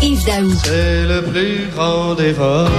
Yves Daou. C'est le plus grand des voleurs.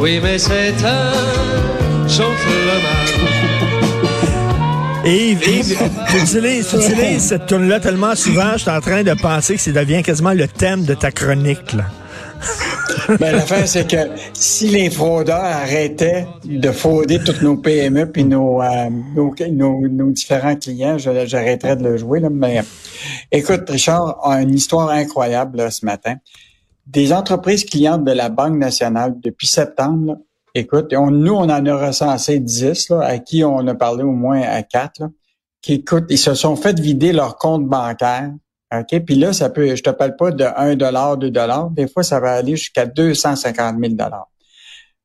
Oui, mais c'est un gentleman. Yves, Yves, tu utilises, tu utilises cette tune-là tellement souvent, je suis en train de penser que ça devient quasiment le thème de ta chronique. Là. Ben, l'affaire, c'est que si les fraudeurs arrêtaient de frauder toutes nos PME puis nos, euh, nos, nos, nos, différents clients, j'arrêterais de le jouer. Là. Mais écoute, Richard a une histoire incroyable là, ce matin. Des entreprises clientes de la Banque nationale depuis septembre, là, écoute, nous, on en a recensé 10, là, à qui on a parlé au moins à 4, là, qui écoute, ils se sont fait vider leur compte bancaire OK? Puis là, ça peut, je te parle pas de 1 dollar, 2 dollars. Des fois, ça va aller jusqu'à 250 000 dollars.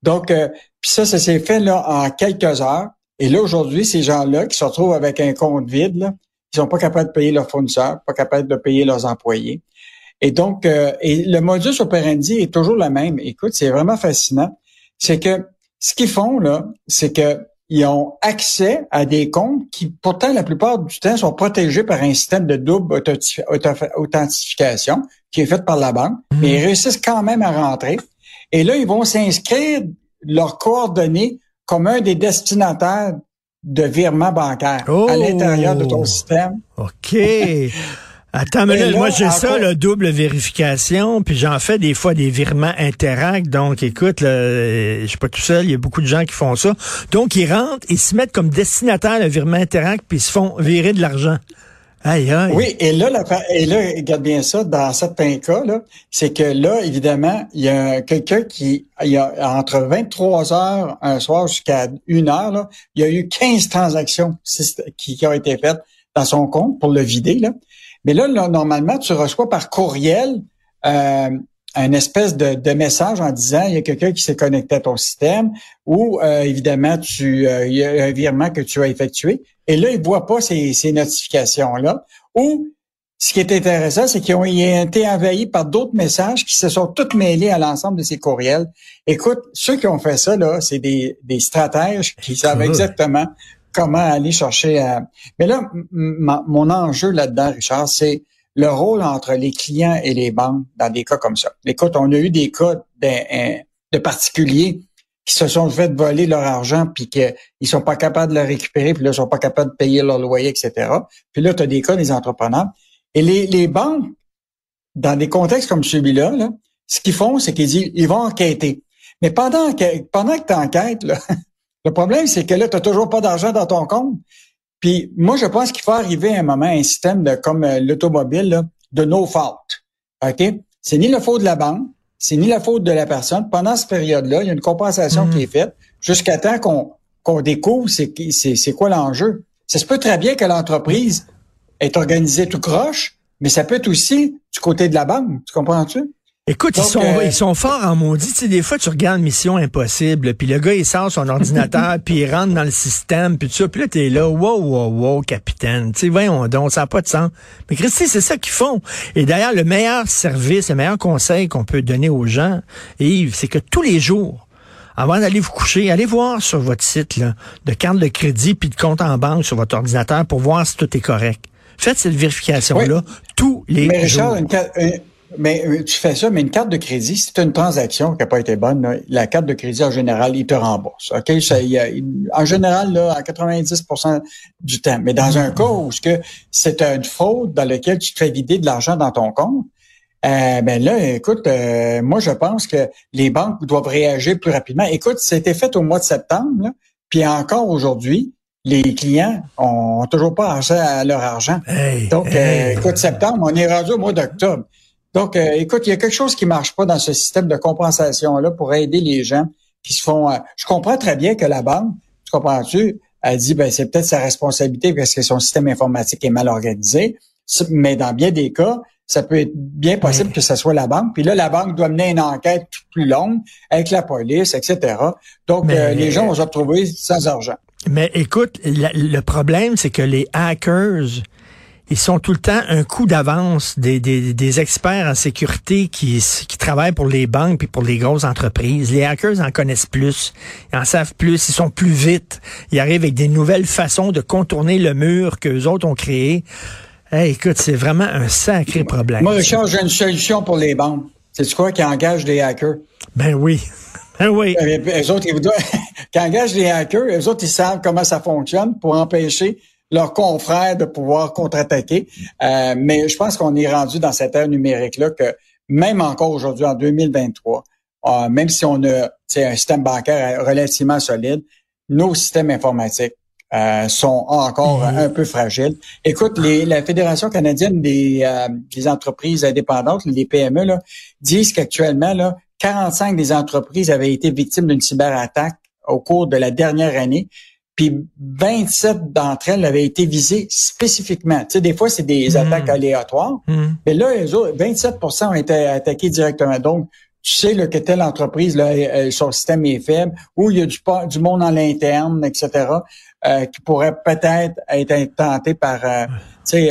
Donc, euh, puis ça, ça s'est fait là en quelques heures. Et là, aujourd'hui, ces gens-là qui se retrouvent avec un compte vide, là, ils sont pas capables de payer leurs fournisseurs, pas capables de payer leurs employés. Et donc, euh, et le modus operandi est toujours le même. Écoute, c'est vraiment fascinant. C'est que ce qu'ils font là, c'est que ils ont accès à des comptes qui, pourtant, la plupart du temps, sont protégés par un système de double authentification qui est fait par la banque, mais ils réussissent quand même à rentrer. Et là, ils vont s'inscrire leurs coordonnées comme un des destinataires de virements bancaires Oh! à l'intérieur de ton système. OK. Attends, mais là, là, moi, j'ai ça, le double vérification, puis j'en fais des fois des virements Interact. Donc, écoute, là, euh, je suis pas tout seul, il y a beaucoup de gens qui font ça. Donc, ils rentrent, ils se mettent comme destinataire le virement Interact, puis ils se font virer de l'argent. Aïe, aïe. Oui, et là, la, et là, regarde bien ça, dans certains cas, là, c'est que là, évidemment, il y a quelqu'un qui, il y a entre 23 heures un soir jusqu'à une heure, là, il y a eu 15 transactions qui, qui ont été faites dans son compte pour le vider, là. Mais là, là, normalement, tu reçois par courriel euh, un espèce de, de message en disant il y a quelqu'un qui s'est connecté à ton système ou euh, évidemment tu euh, il y a un virement que tu as effectué et là ils voient pas ces, ces notifications là ou ce qui est intéressant c'est qu'ils ont été envahis par d'autres messages qui se sont tous mêlés à l'ensemble de ces courriels. Écoute, ceux qui ont fait ça là, c'est des, des stratèges qui savent Écoute. exactement comment aller chercher à... Mais là, mon enjeu là-dedans, Richard, c'est le rôle entre les clients et les banques dans des cas comme ça. Écoute, on a eu des cas de, euh, particuliers qui se sont fait voler leur argent puis qu'ils sont pas capables de le récupérer, puis là, ils sont pas capables de payer leur loyer, etc. Puis là, tu as des cas des entrepreneurs. Et les, les banques, dans des contextes comme celui-là, là, ce qu'ils font, c'est qu'ils disent ils vont enquêter. Mais pendant que, pendant que tu enquêtes, là, le problème, c'est que là, tu n'as toujours pas d'argent dans ton compte. Puis moi, je pense qu'il faut arriver à un moment un système de, comme euh, l'automobile, de no fault. OK? C'est ni la faute de la banque, c'est ni la faute de la personne. Pendant cette période-là, il y a une compensation Mhm. qui est faite jusqu'à temps qu'on qu'on découvre c'est qui- c'est c'est quoi l'enjeu. Ça se peut très bien que l'entreprise est organisée tout croche, mais ça peut être aussi du côté de la banque. Tu comprends-tu? Écoute, ils sont, euh, ils sont forts en maudit. Tu sais, des fois, tu regardes Mission Impossible, puis le gars, il sort son ordinateur, puis il rentre dans le système, puis tout ça. Puis là, t'es là, wow, wow, wow, capitaine. Tu sais, voyons donc, ça n'a pas de sens. Mais Christy, c'est ça qu'ils font. Et d'ailleurs, le meilleur service, le meilleur conseil qu'on peut donner aux gens, Yves, c'est que tous les jours, avant d'aller vous coucher, allez voir sur votre site là, de carte de crédit puis de compte en banque sur votre ordinateur pour voir si tout est correct. Faites cette vérification-là tous les Mais jours. Richard, une mais euh, tu fais ça, mais une carte de crédit, si tu as une transaction qui n'a pas été bonne, là, la carte de crédit, en général, il te rembourse. OK? Ça, il y a- en général, là, à 90% du temps. Mais dans un cas où c'est une fraude dans laquelle tu te fais vider de l'argent dans ton compte, euh, ben là, écoute, euh, moi, je pense que les banques doivent réagir plus rapidement. Écoute, c'était fait au mois de septembre, là, puis encore aujourd'hui, les clients ont toujours pas accès à leur argent. Hey, Donc, hey. euh, écoute, septembre, on est rendu au mois d'octobre. Donc, euh, écoute, il y a quelque chose qui marche pas dans ce système de compensation-là pour aider les gens qui se font... euh, je comprends très bien que la banque, tu comprends-tu, elle dit, ben c'est peut-être sa responsabilité parce que son système informatique est mal organisé, mais dans bien des cas, ça peut être bien possible Oui. que ce soit la banque. Puis là, la banque doit mener une enquête plus longue avec la police, etc. Donc, Mais- euh, les gens vont se retrouver sans argent. Mais écoute, la- le problème, c'est que les hackers, ils sont tout le temps un coup d'avance des, des, des experts en sécurité qui, qui travaillent pour les banques puis pour les grosses entreprises. Les hackers en connaissent plus, ils en savent plus, ils sont plus vite, ils arrivent avec des nouvelles façons de contourner le mur que les autres ont créé. Hey, écoute, c'est vraiment un sacré problème. Moi, Richard, j'ai une solution pour les banques. C'est quoi qui engage des hackers? Ben oui. Ben oui. Les autres, ils, qui engagent des hackers, les autres, ils savent comment ça fonctionne pour empêcher leurs confrères de pouvoir contre-attaquer. Euh, mais je pense qu'on est rendu dans cette ère numérique-là que même encore aujourd'hui, en 2023, euh, même si on a un système bancaire relativement solide, nos systèmes informatiques euh, sont encore mhm. un peu fragiles. Écoute, les, la Fédération canadienne des, euh, des, entreprises indépendantes, les PME, là, disent qu'actuellement, là, 45 des entreprises avaient été victimes d'une cyberattaque au cours de la dernière année, puis 27 d'entre elles avaient été visées spécifiquement. Tu sais, des fois, c'est des mhm. attaques aléatoires, mhm. mais là, les autres, 27% ont été attaqués directement. Donc, tu sais là, que telle entreprise, là, son système est faible, ou il y a du, du monde en l'interne, etc., euh, qui pourrait peut-être être tenté par euh,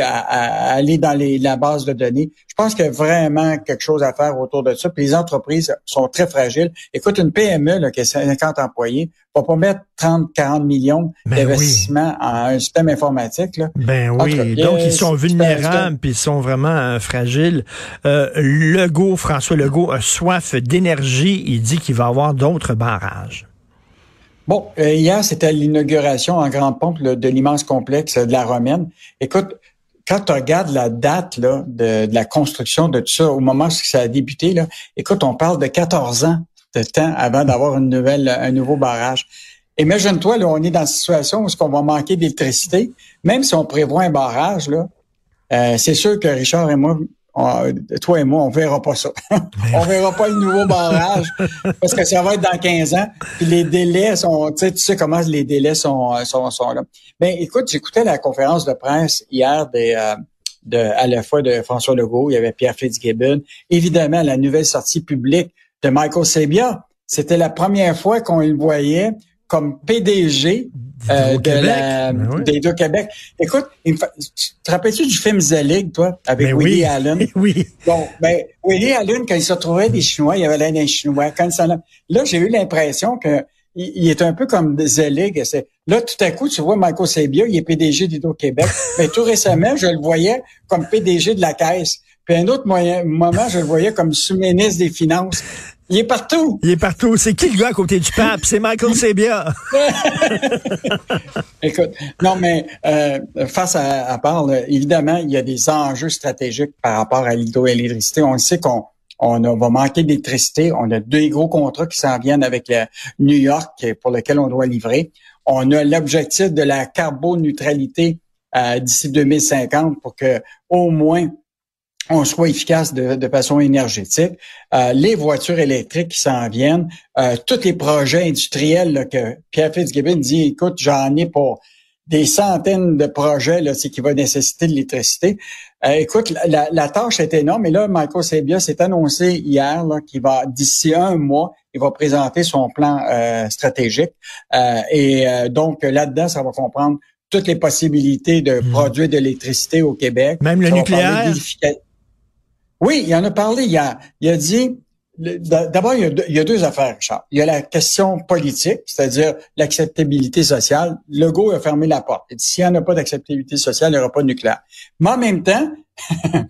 à, aller dans les, la base de données. Je pense qu'il y a vraiment quelque chose à faire autour de ça. Puis les entreprises sont très fragiles. Écoute, une PME là, qui a 50 employés va pas mettre 30, 40 millions ben d'investissement en un système informatique. Là. Ben oui, donc ils sont vulnérables puis ils sont vraiment euh, fragiles. Euh, Legault, François Legault a soif d'énergie. Il dit qu'il va avoir d'autres barrages. Bon, euh, hier, c'était l'inauguration en grande pompe de l'immense complexe de la Romaine. Écoute, quand tu regardes la date là, de, la construction de tout ça, au moment où ça a débuté, là, écoute, on parle de 14 ans de temps avant d'avoir une nouvelle, un nouveau barrage. Imagine-toi, là, on est dans une situation où on va manquer d'électricité, même si on prévoit un barrage, là, euh, c'est sûr que Richard et moi, toi et moi, on verra pas ça. on verra pas le nouveau barrage parce que ça va être dans 15 ans. Puis les délais sont, tu sais, tu sais comment les délais sont, sont, sont là. Mais écoute, j'écoutais la conférence de presse hier des, euh, de, à la fois de François Legault, il y avait Pierre Fitzgibbon, évidemment la nouvelle sortie publique de Michael Sabia. C'était la première fois qu'on le voyait comme PDG euh, de la, ben des deux Québec. Écoute, tu te rappelles-tu du film The toi, avec ben Willie Allen? Oui. Bon, ben, Willie Allen, quand il se trouvait des Chinois, il y avait l'air d'un Chinois. Quand ça, là, j'ai eu l'impression que il, est un peu comme League. Là, tout à coup, tu vois Michael Sabia, il est PDG d'Hydro-Québec. Mais tout récemment, je le voyais comme PDG de la Caisse. Puis un autre moyen, moment, je le voyais comme sous-ministre des Finances. Il est partout. Il est partout. C'est qui le gars à côté du pape? C'est Michael Sebia. Écoute, non, mais euh, face à, à part, évidemment, il y a des enjeux stratégiques par rapport à l'hydroélectricité. On sait qu'on on va manquer d'électricité. On a deux gros contrats qui s'en viennent avec New York pour lesquels on doit livrer. On a l'objectif de la carboneutralité euh, d'ici 2050 pour que au moins on soit efficace de, façon énergétique. Euh, les voitures électriques qui s'en viennent, euh, tous les projets industriels que Pierre Fitzgibbon dit, écoute, j'en ai pour des centaines de projets là, qui vont nécessiter de l'électricité. Euh, écoute, la, tâche est énorme. Et là, Michael Sebia s'est annoncé hier qu'il va, d'ici un mois, il va présenter son plan stratégique. et donc, là-dedans, ça va comprendre toutes les possibilités de hmm. produire de l'électricité au Québec. Même le nucléaire? Oui, il en a parlé. Il a, il a dit, d'abord, il, y a deux affaires, Richard. Il y a la question politique, c'est-à-dire l'acceptabilité sociale. Legault a fermé la porte. Il dit, s'il n'y en a pas d'acceptabilité sociale, il n'y aura pas de nucléaire. Mais en même temps,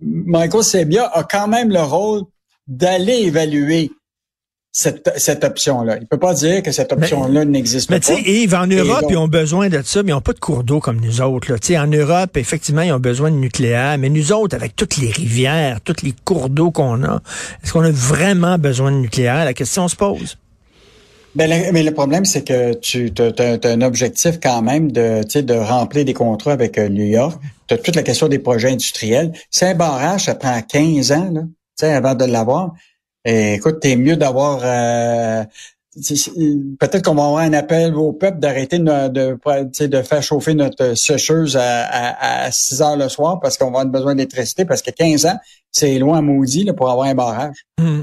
Michael Sebia a quand même le rôle d'aller évaluer cette, cette option-là. Il peut pas dire que cette option-là n'existe pas. Mais tu sais, Yves, en Europe, ils ont besoin de ça, mais ils n'ont pas de cours d'eau comme nous autres. Là. sais, en Europe, effectivement, ils ont besoin de nucléaire, mais nous autres, avec toutes les rivières, tous les cours d'eau qu'on a, est-ce qu'on a vraiment besoin de nucléaire? La question se pose. Ben, mais le problème, c'est que tu as, un objectif quand même de, de remplir des contrats avec euh, New York. Tu as toute la question des projets industriels. C'est un barrage, ça prend 15 ans là, avant de l'avoir. Écoute, t'es mieux d'avoir euh, peut-être qu'on va avoir un appel au peuple d'arrêter de, de, de, faire chauffer notre sécheuse à, à, 6 heures le soir parce qu'on va avoir besoin d'électricité parce que 15 ans, c'est loin maudit là, pour avoir un barrage. Hmm.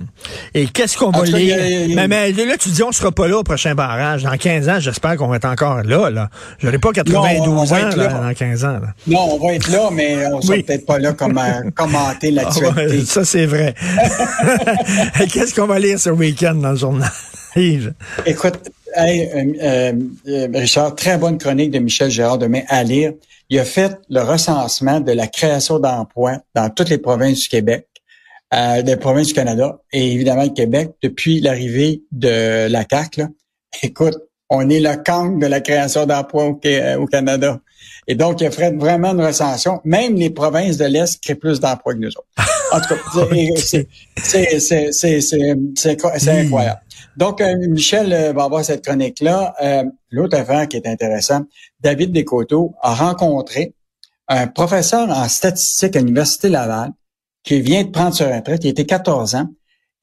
Et qu'est-ce qu'on va lire? Mais, mais, là, tu dis on sera pas là au prochain barrage. Dans 15 ans, j'espère qu'on va être encore là. là. Je n'aurai pas 92 ans là, dans 15 ans. Là. Non, on va être là, mais on sera peut-être pas là comme commenter ah l'actualité. ça, c'est vrai. qu'est-ce qu'on va lire ce week-end dans le journal? Écoute, euh, euh, Richard, très bonne chronique de Michel Gérard demain à lire. il a fait le recensement de la création d'emplois dans toutes les provinces du Québec, euh, des provinces du Canada et évidemment le Québec depuis l'arrivée de la CAC. Écoute, on est le camp de la création d'emplois au, au, Canada. Et donc, il a fait vraiment une recension. Même les provinces de l'Est créent plus d'emplois que nous autres. En tout cas, c'est incroyable. Donc, euh, Michel euh, va avoir cette chronique-là. Euh, L'autre affaire qui est intéressante, David Descoteaux a rencontré un professeur en statistique à l'Université Laval qui vient de prendre sa retraite. Il était 14 ans.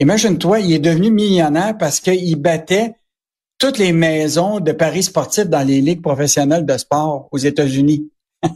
Imagine-toi, il est devenu millionnaire parce qu'il battait toutes les maisons de paris sportifs dans les ligues professionnelles de sport aux États-Unis.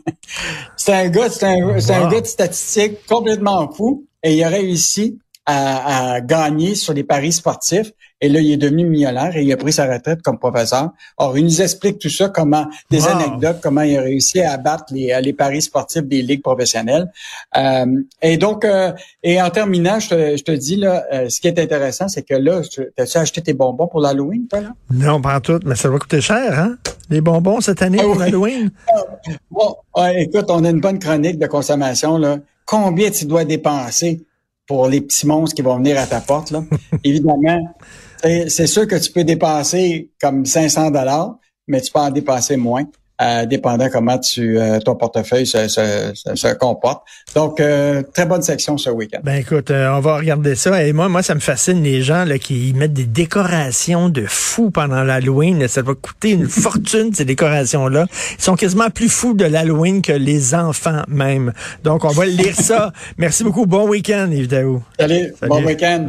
c'est un gars, c'est un, un, gars de statistique complètement fou et il a réussi à, à, gagner sur les paris sportifs. Et là, il est devenu millionnaire et il a pris sa retraite comme professeur. Or, il nous explique tout ça, comment des anecdotes, comment il a réussi à abattre les, les paris sportifs des ligues professionnelles. Euh, et donc, euh, et en terminant, je te, je te dis là, euh, ce qui est intéressant, c'est que là, as-tu acheté tes bonbons pour l'Halloween, toi là? Non, pas tout, mais ça va coûter cher, hein? Les bonbons cette année ah pour l'Halloween? bon, écoute, on a une bonne chronique de consommation là. Combien tu dois dépenser pour les petits monstres qui vont venir à ta porte. Là? Évidemment, c'est sûr que tu peux dépenser comme 500 dollars, mais tu peux en dépenser moins. Euh, dépendant comment tu euh, ton portefeuille se, se, se, comporte. Donc, euh, très bonne section ce week-end. Ben écoute, on va regarder ça. Et moi, moi, ça me fascine les gens là, qui mettent des décorations de fous pendant l'Halloween. Ça va coûter une fortune, ces décorations-là. Ils sont quasiment plus fous de l'Halloween que les enfants même. Donc, on va lire ça. Merci beaucoup. Bon week-end, Yves Salut, Salut. bon week-end.